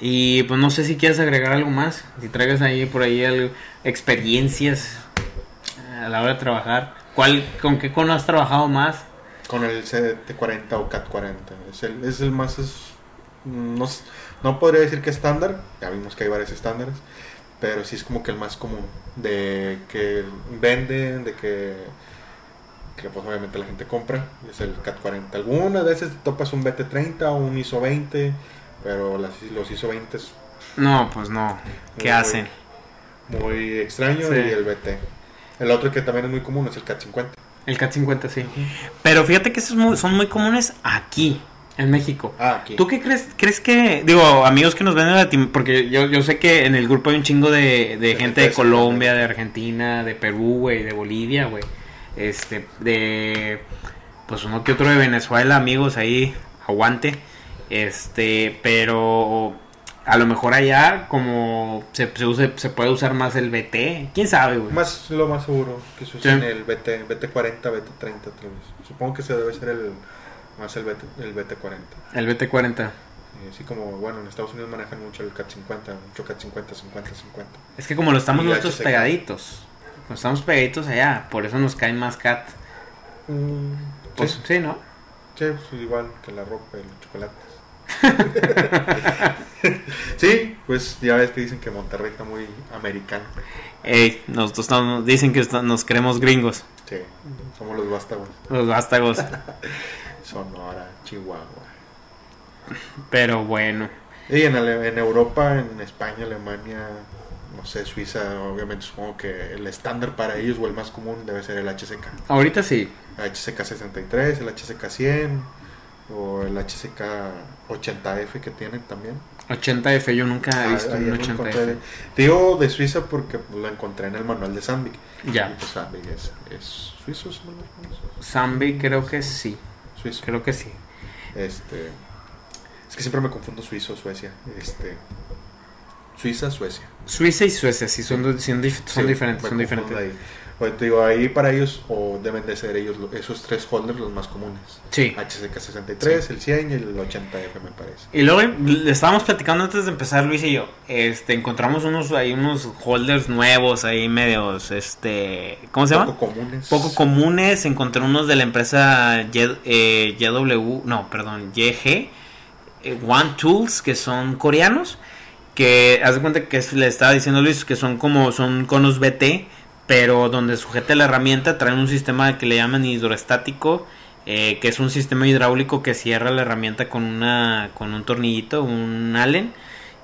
Y pues no sé si quieres agregar algo más. Si traigas ahí por ahí algo- experiencias a la hora de trabajar. ¿Cuál, ¿Con qué cono has trabajado más? Con el CT40 o CAT40. Es el, es el más. Es, no, no podría decir que estándar. Ya vimos que hay varios estándares. Pero sí es como que el más común. De que venden, de que. Que pues obviamente la gente compra. Es el CAT40. Algunas veces te topas un BT30 o un ISO 20. Pero las, los ISO 20 es No, pues no. ¿Qué Muy hacen? muy extraño. Sí. Y el BT. El otro que también es muy común es el CAT50. El CAT 50, sí. Pero fíjate que esos son muy comunes aquí, en México. Ah, aquí. ¿Tú qué crees? ¿Crees que, digo, amigos que nos ven en Latin, porque yo, yo sé que en el grupo hay un chingo de, de De gente de Colombia, de Argentina, de Perú, güey, de Bolivia, güey. Este, de, pues uno que otro de Venezuela, amigos ahí, aguante. Este, pero a lo mejor allá como se, se, use- se puede usar más el BT, quién sabe, güey. Más, lo más seguro que se usa Sí. en el BT, BT40, BT30 tal vez. Supongo que se debe ser el más el, BT, el BT40. El BT40. Y así como, bueno, en Estados Unidos manejan mucho el CAT50, mucho CAT50, 50, 50. Es que como lo estamos Y nosotros HCK. pegaditos, como estamos pegaditos allá, por eso nos caen más CAT. Mm, Pues sí, sí, ¿no? sí, pues igual que la ropa y los chocolates. sí, pues ya ves que dicen que Monterrey está muy americano. Ey, nosotros estamos- dicen que nos creemos gringos, Sí, somos los vástagos. los vástagos. Sonora, Chihuahua. Pero bueno, Y en, Ale- en Europa, en España, Alemania, no sé, Suiza, obviamente supongo que el estándar para ellos o el más común debe ser el HCK. ahorita sí. El HCK 63, el HCK 100 o el HCK 80F que tienen también. 80F, yo nunca he Ah, visto ayer un lo encontré 80F. de- Digo de Suiza porque lo encontré en el manual de Sandvik. Ya, pues Sandvik es, es suizo. Zambi creo que sí, Suizo. creo que sí. Este, es que siempre me confundo Suizo, Suecia. Este, Suiza, Suecia. Suiza y Suecia, sí, son, son, dif- son Sí, diferentes, son diferentes. ahí. Oye, te digo, ahí para ellos, o deben de ser ellos, lo- esos tres holders los más comunes. Sí. HCK 63, el 100 y el 80F me parece. Y luego le estábamos platicando antes de empezar Luis y yo, este, encontramos unos ahí unos holders nuevos ahí medios, este, ¿cómo se llama? Poco comunes. poco comunes. Encontré unos de la empresa Y- eh, YW, no, perdón, YG, eh, One Tools, que son coreanos. Que haz de cuenta que le estaba diciendo Luis que son como son conos BT, pero donde sujete la herramienta traen un sistema que le llaman hidroestático, eh, que es un sistema hidráulico que cierra la herramienta con una con un tornillito, un Allen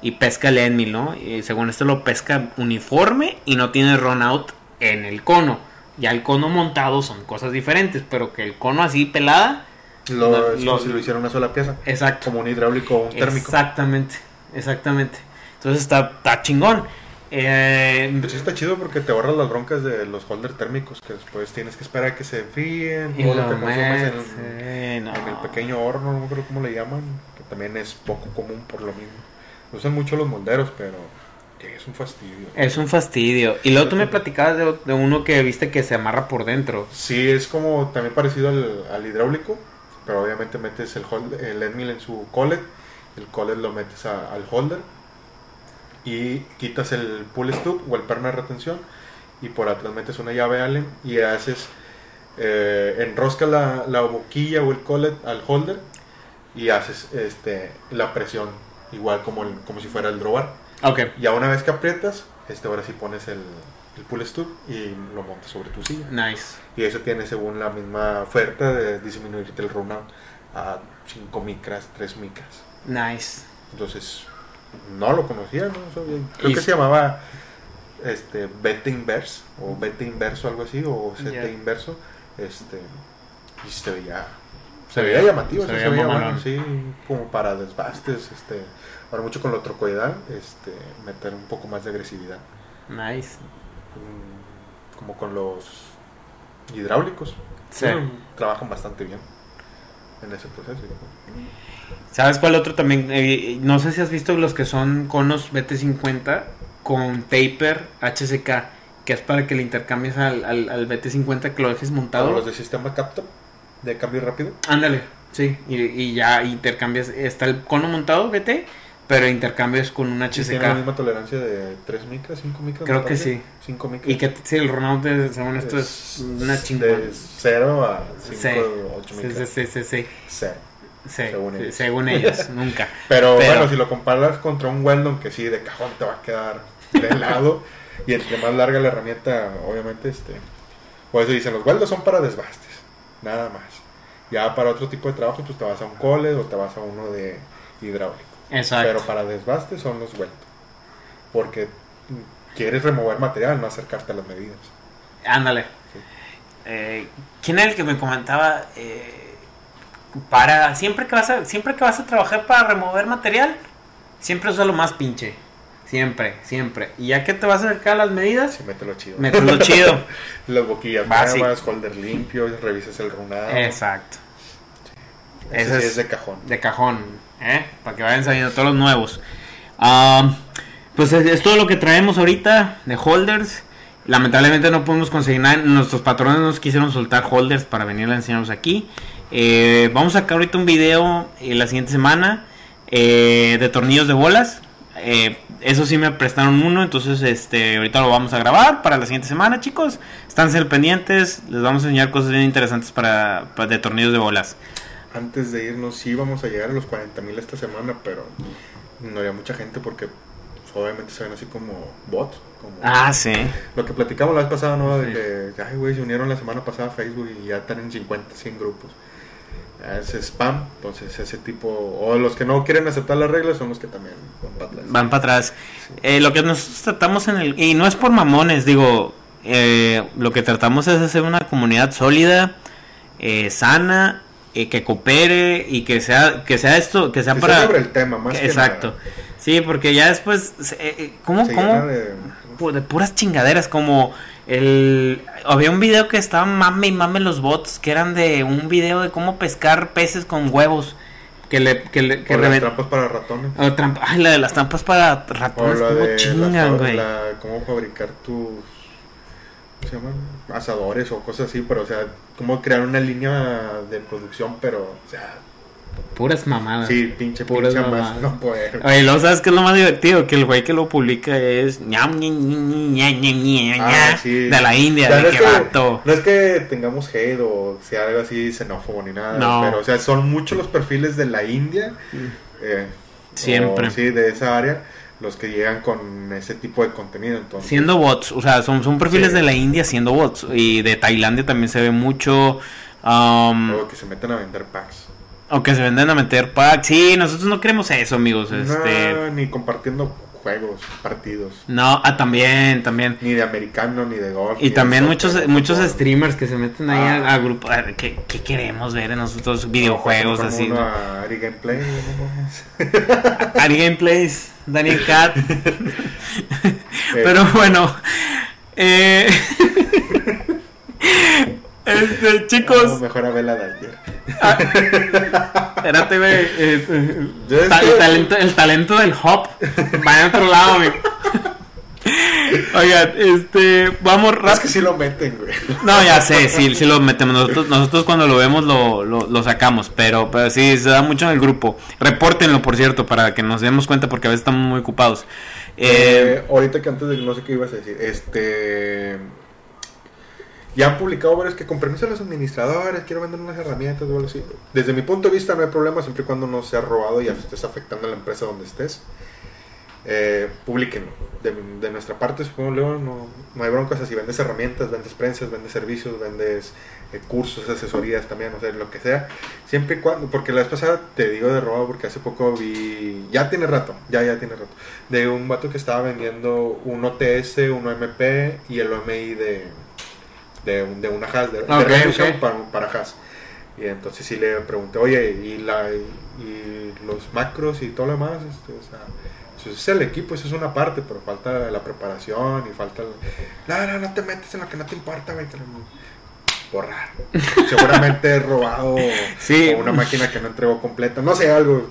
y pesca el endmill, ¿no? Y según esto lo pesca uniforme y no tiene run out en el cono. Ya el cono montado son cosas diferentes, pero que el cono así pelada. Lo, No, es lo- como si lo hiciera una sola pieza. Exacto. Como un hidráulico o un térmico. Exactamente, exactamente. Entonces está, está chingón. Eh, Pues sí está chido porque te ahorras las broncas de los holders térmicos que después tienes que esperar a que se enfríen. todo lo lo que consumes en, metes, no. en el pequeño horno, no acuerdo cómo le llaman, que también es poco común por lo mismo. Lo usan mucho los molderos, pero es un fastidio. Es un fastidio. Y luego tú me platicabas de, de uno que viste que se amarra por dentro. Sí, es como también parecido al, al hidráulico, pero obviamente metes el, hold- el en su collet, el collet lo metes a- al holder y quitas el pull stub o el perno de retención y por atrás metes una llave Allen y haces, eh, enrosca la, la boquilla o el collet al holder y haces este, la presión igual como, el- como si fuera el drawbar. Ok. Ya una vez que aprietas, este, ahora sí pones el, el pull stub y lo montas sobre tu silla. Nice. Y eso tiene según la misma oferta de disminuirte el runout a 5 micras, 3 micras. Nice. Entonces, no lo conocía, ¿no? Sabía. Creo Y- que se llamaba este, beta inverse o beta inverso, algo así, o Ya. inverso. Este, y se veía, se veía llamativo, se veía bueno, sí, como para desbastes. Este, ahora mucho con lo trocoidal, este, meter un poco más de agresividad. Nice. Mm, como con los hidráulicos. Sí. Bueno, trabajan bastante bien en ese proceso. ¿Sabes cuál otro también? Eh, no sé si has visto los que son conos BT50 con taper HCK, que es para que le intercambies al, al, al BT50 que lo dejes montado. los de sistema Captor, de cambio rápido. Ándale, sí, y, y ya intercambias, está el cono montado BT, pero intercambias con un Sí, tiene la misma tolerancia de 3 micras, 5 micras. Creo que sí. 5 micras. Y que sí, el runout según esto es una chingona. De 0 a 5 Sí, 8 sí, micras. sí, sí, sí, Cero. sí, Según sí, ellos. según ellos, nunca. Pero, Pero- bueno, si lo comparas contra un Weldon que sí, de cajón te va a quedar de lado. y entre más larga la herramienta, obviamente, este. Por eso dicen, los Weldon son para desbastes. Nada más. Ya para otro tipo de trabajo, pues te vas a un cole o te vas a uno de hidráulico. Exacto. Pero para desbaste son los Weldon. Porque quieres remover material, no acercarte a las medidas. Ándale. Eh, ¿Quién era el que me comentaba? Eh, para siempre que vas a siempre que vas a trabajar para remover material, siempre usa lo más pinche. Siempre, siempre. Y ya que te vas a acercar a las medidas, Sí, mételo chido. mételo chido. Las boquillas Básico. nuevas, holder limpio, revisas el runado. Exacto. Sí es- es de cajón. De cajón, ¿eh? Para que vayan saliendo todos los nuevos. Ah, pues es, todo lo que traemos ahorita de holders. Lamentablemente no podemos conseguir nada. Nuestros patrones nos quisieron soltar holders para venir a enseñarnos aquí. Eh, vamos a sacar ahorita un video eh, la siguiente semana de tornillos de bolas. Eso sí me prestaron uno, entonces este ahorita lo vamos a grabar para la siguiente semana, chicos. Están ser pendientes, les vamos a enseñar cosas bien interesantes para, para- de tornillos de bolas. Antes de irnos, sí vamos a llegar a los 40 mil esta semana, pero no había mucha gente porque obviamente se ven así como bots. Como Ah, sí. Lo que platicamos la vez pasada, ¿no? De Sí. que, ay, güey, se unieron la semana pasada a Facebook y ya están en 50, 100 grupos. Es spam, entonces ese tipo, o los que no quieren aceptar las reglas son los que también van para atrás. Van para atrás. Eh, lo que nosotros tratamos en el... Y no es por mamones, digo, eh, lo que tratamos es hacer una comunidad sólida, eh, sana, eh, que coopere y que sea, que sea esto, que sea Que para... sobre el tema, más que- que exacto. nada. Sí, porque ya después... eh, eh, ¿Cómo? Se cómo? de- pu- de puras chingaderas como el había un video que estaba mame y mame los bots que eran de un video de cómo pescar peces con huevos que le que le que o las trampas para ratones. o trampa- ay la de las trampas para O ratones la cómo de la chingan güey la- cómo fabricar tus ¿cómo se llaman? asadores o cosas así, pero o sea, cómo crear una línea de producción, pero o sea, puras mamadas sí, pinche Puras pinche más no poder. Oye, luego sabes que es lo más divertido que el güey que lo publica es ñam, Ah, sí. de la India, Ya de no, que es que, vato. no es que tengamos hate o sea algo así xenófobo ni nada, No. pero o sea, son muchos los perfiles de la India, eh, Siempre. o, sí, de esa área, los que llegan con ese tipo de contenido, entonces. Siendo bots, o sea, son, son perfiles Sí. de la India siendo bots. Y de Tailandia también se ve mucho. um, Luego que se meten a vender packs. O que se venden a meter packs. Sí, nosotros no queremos eso, amigos. Este... Ni compartiendo juegos, partidos. No, ah, también, también. Ni de americano, ni de golf. Y también muchos muchos streamers que se meten ahí a, a grupos. ¿qué, ¿qué, queremos ver en nosotros? Videojuegos no, así. Uno a Ari Gameplay. Ari Gameplays, Daniel Cat. Pero bueno. Eh... Este, chicos. No, mejor a. Ah, espérate, güey. Eh, eh, el, talento, el talento del hop va en otro lado, amigo. Oigan, este, vamos Es rápido. que sí lo meten, güey. No, ya sé, sí, sí lo metemos. Nosotros, nosotros cuando lo vemos lo, lo, lo sacamos, pero, pero sí, se da mucho en el grupo. Repórtenlo, por cierto, para que nos demos cuenta porque a veces estamos muy ocupados. Eh, Eh, ahorita que antes de no sé qué ibas a decir, este. Ya han publicado varios que con permiso de los administradores quiero vender unas herramientas o algo así. Desde mi punto de vista no hay problema siempre y cuando no sea robado y estés afectando a la empresa donde estés. Eh, publíquenlo. De, nuestra parte, supongo, Leo, no, no hay broncas. Si vendes herramientas, vendes prensas, vendes servicios, vendes eh, cursos, asesorías también, o sea, lo que sea. Siempre y cuando, porque la vez pasada te digo de robado porque hace poco vi, ya tiene rato, ya, ya tiene rato, de un vato que estaba vendiendo un OTS, un OMP y el OMI de, de, un- de una hash, de, de Ok, Revolution ok. para, para hash. Y entonces sí le pregunté, oye, ¿y, la, y los macros y todo lo demás? Este, o sea, eso es el equipo, eso es una parte, pero falta la preparación y falta el... No, no, no te metes en lo que no te importa, güey. Borrar. Seguramente he robado Sí. o una máquina que no entregó completa. No sé, algo,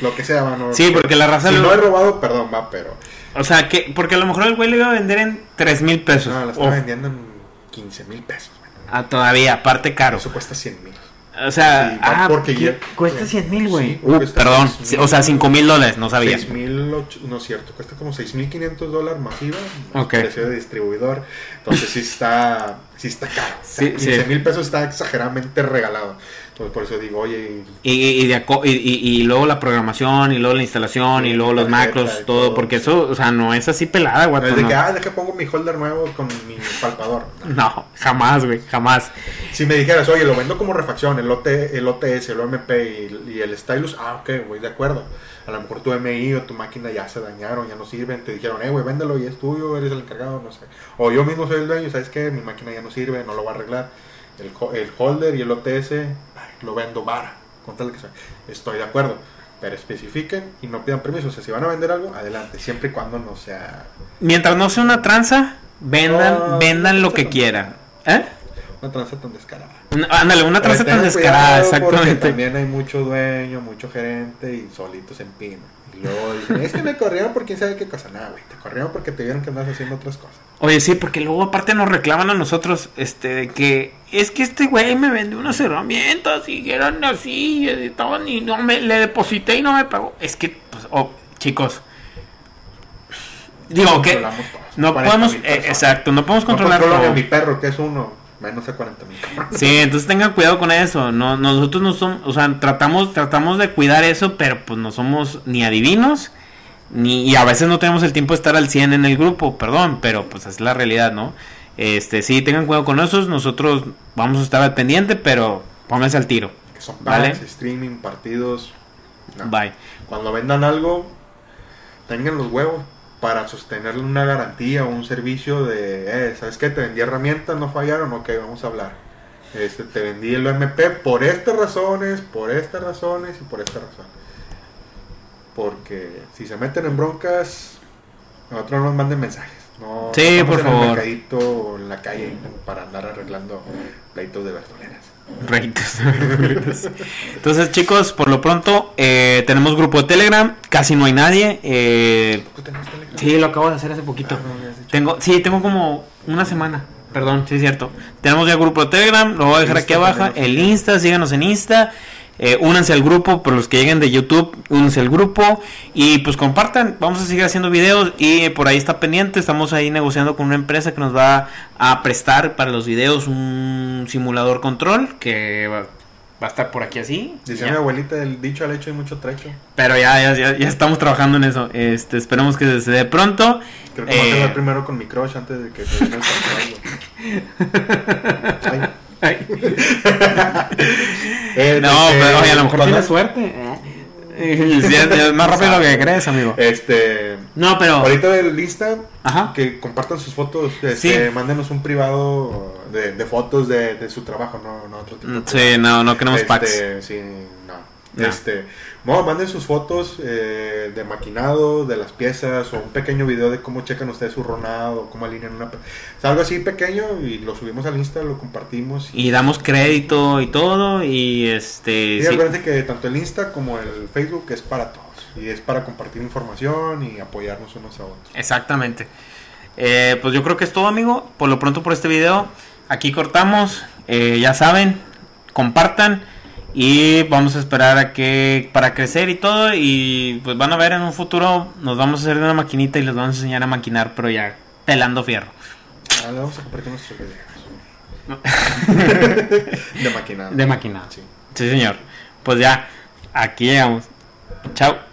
lo que sea, va, no- sí, porque la raza Si lo- no he robado, perdón, va, pero... O sea, que porque a lo mejor el güey lo iba a vender en 3 mil pesos. No, la estaba O- vendiendo en 15 mil pesos, ah, todavía, aparte caro. Eso cuesta 100 mil. O sea, Sí, ah, porque ya- cuesta 100 mil, güey. Sí, Uh, perdón, 6,000. o sea, 5 mil dólares, no sabía. 6.000, och- no es cierto, cuesta como 6.500 dólares masiva, Ok. precio de distribuidor, entonces sí está, sí está caro, o sea, sí. 15 mil pesos está exageradamente regalado, entonces por eso digo, oye, y- Y, y, de aco- y, y- y luego la programación, y luego la instalación, y luego los macros, todo, todo, porque eso, o sea, no es así pelada, no guato. es de no. que, ah, deja pongo mi holder nuevo con mi palpador, No. No, jamás, güey, jamás. si me dijeras, oye, lo vendo como refacción, el, OT, el OTS, el OMP y, y el Stylus, ah, ok, güey, de acuerdo, a lo mejor tu MI o tu máquina ya se dañaron, ya no sirven, te dijeron, eh, güey, véndelo y es tuyo, eres el encargado, no sé. O yo mismo soy el dueño, ¿sabes qué? Mi máquina ya no sirve, no lo voy a arreglar. El, el holder y el OTS, lo vendo vara, con tal que sea. Estoy de acuerdo, pero especifiquen y no pidan permiso. O sea, si van a vender algo, adelante, siempre y cuando no sea Mientras no sea una tranza, vendan, No, vendan lo que tan- quieran. ¿Eh? una tranza tan descarada. Una- Ándale, una tranza tan descarada, porque exactamente. También hay mucho dueño, mucho gerente y solitos en pino. Y luego dicen, es que me corrieron por quién sabe qué cosa. Nada, güey, te corrieron porque te vieron que andas haciendo otras cosas. Oye, sí, porque luego aparte nos reclaman a nosotros, este, de que es que este güey me vendió unas herramientas y eran así, y estaban y no me, le deposité y no me pagó. Es que, pues, oh, chicos, digo que no 40 podemos, eh, exacto, no podemos No controlar ni a mi perro, que es uno, menos a 40 mil. Sí, entonces tengan cuidado con eso. No, nosotros no somos, o sea, tratamos, tratamos de cuidar eso, pero pues no somos ni adivinos, ni, y a veces no tenemos el tiempo de estar al 100 en el grupo, perdón, pero pues es la realidad, ¿no? Este, sí, tengan cuidado con esos, nosotros vamos a estar al pendiente, pero pónganse al tiro. Que son Vale. packs, streaming, partidos. no. Bye. Cuando vendan algo, tengan los huevos para sostenerle una garantía o un servicio de, eh, ¿sabes qué? Te vendí herramientas, no fallaron, ok, vamos a hablar. Este, te vendí el OMP por estas razones, por estas razones y por estas razones. Porque si se meten en broncas, nosotros no nos manden mensajes. No, Sí, no por en el favor. mercadito o en la calle para andar arreglando pleitos de verduleras. Entonces, chicos, por lo pronto, eh, tenemos grupo de Telegram, casi no hay nadie. eh, ¿Tú tenés Telegram? sí, lo acabo de hacer hace poquito. Ah, no. Tengo, sí, tengo como una semana. Perdón, sí es cierto. Tenemos ya grupo de Telegram, lo voy a dejar Insta aquí abajo. El Insta, síganos en Insta. Eh, únanse al grupo, por los que lleguen de YouTube, únanse al grupo. Y pues compartan, vamos a seguir haciendo videos. Y por ahí está pendiente, estamos ahí negociando con una empresa que nos va a prestar para los videos un simulador control que va, va a estar por aquí así. Decía Ya. mi abuelita, el dicho al hecho hay mucho trecho. Pero ya, ya, ya, ya estamos trabajando en eso. Este, esperemos que se dé pronto. Creo que voy a Eh, hablar primero con mi crush antes de que te Eh, no, este, pero oye, a lo mejor tienes suerte. Sí, es más rápido de lo que crees, amigo. Este. No, pero. Ahorita del Ajá. que compartan sus fotos, este, Sí. mándenos un privado de, de fotos de, de su trabajo, no, no otro tipo de Sí, no, no queremos packs. Este, sí, no. Este, no, manden sus fotos eh, de maquinado, de las piezas, o un pequeño video de cómo checan ustedes su ronado, cómo alinean una... o sea, algo así pequeño y lo subimos al Insta, lo compartimos. Y damos crédito y todo. Y este. Y sí. que tanto el Insta como el Facebook es para todos. Y es para compartir información y apoyarnos unos a otros. Exactamente. Eh, pues yo creo que es todo, amigo. Por lo pronto por este video. Aquí cortamos. Eh, ya saben, compartan. Y vamos a esperar a que para crecer y todo. Y pues van a ver en un futuro. Nos vamos a hacer una maquinita y les vamos a enseñar a maquinar, pero ya pelando fierro. Ah, le vamos a compartir nuestros videos. de maquinado. De maquinado. Sí. Sí, señor. Pues ya, aquí llegamos. Chao.